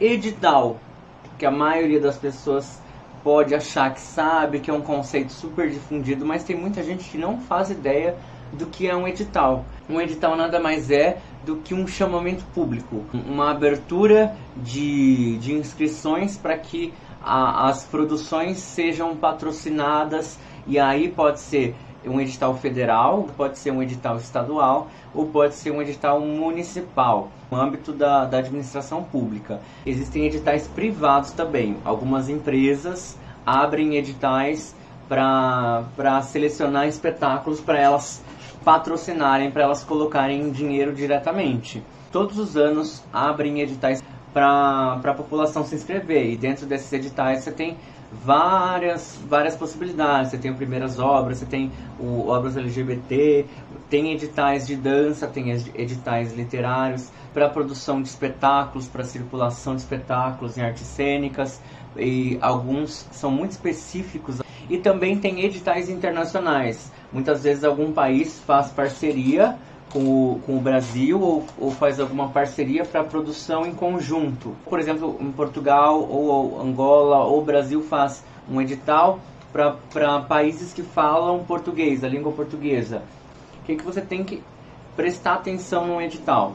edital, que a maioria das pessoas pode achar que sabe, que é um conceito super difundido, mas tem muita gente que não faz ideia do que é um edital. Um edital nada mais é do que um chamamento público, uma abertura de, de inscrições para que a, as produções sejam patrocinadas e aí pode ser um edital federal, pode ser um edital estadual ou pode ser um edital municipal, no âmbito da, da administração pública. Existem editais privados também. Algumas empresas abrem editais para selecionar espetáculos para elas patrocinarem, para elas colocarem dinheiro diretamente. Todos os anos abrem editais para a população se inscrever e dentro desses editais você tem várias, várias possibilidades. Você tem Primeiras Obras, você tem o Obras LGBT, tem editais de dança, tem editais literários para produção de espetáculos, para circulação de espetáculos em artes cênicas, e alguns são muito específicos. E também tem editais internacionais. Muitas vezes algum país faz parceria com o, com o Brasil ou, ou faz alguma parceria para produção em conjunto. Por exemplo, em Portugal ou Angola ou Brasil faz um edital para países que falam português, a língua portuguesa. O que, que você tem que prestar atenção no edital?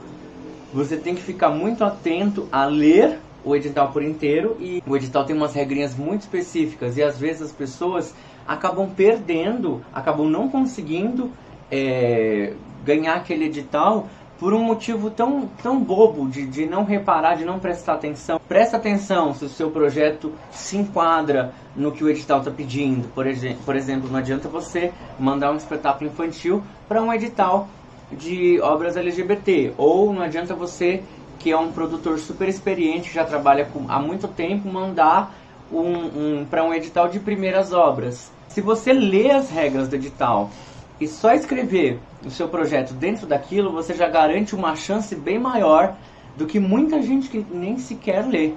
Você tem que ficar muito atento a ler o edital por inteiro e o edital tem umas regrinhas muito específicas e às vezes as pessoas acabam perdendo, acabam não conseguindo é, ganhar aquele edital por um motivo tão, tão bobo de, de não reparar, de não prestar atenção. Presta atenção se o seu projeto se enquadra no que o edital está pedindo. Por, por exemplo, não adianta você mandar um espetáculo infantil para um edital de obras LGBT. Ou não adianta você, que é um produtor super experiente, já trabalha com, há muito tempo, mandar um, um, para um edital de primeiras obras. Se você lê as regras do edital e só escrever o seu projeto dentro daquilo, você já garante uma chance bem maior do que muita gente que nem sequer lê.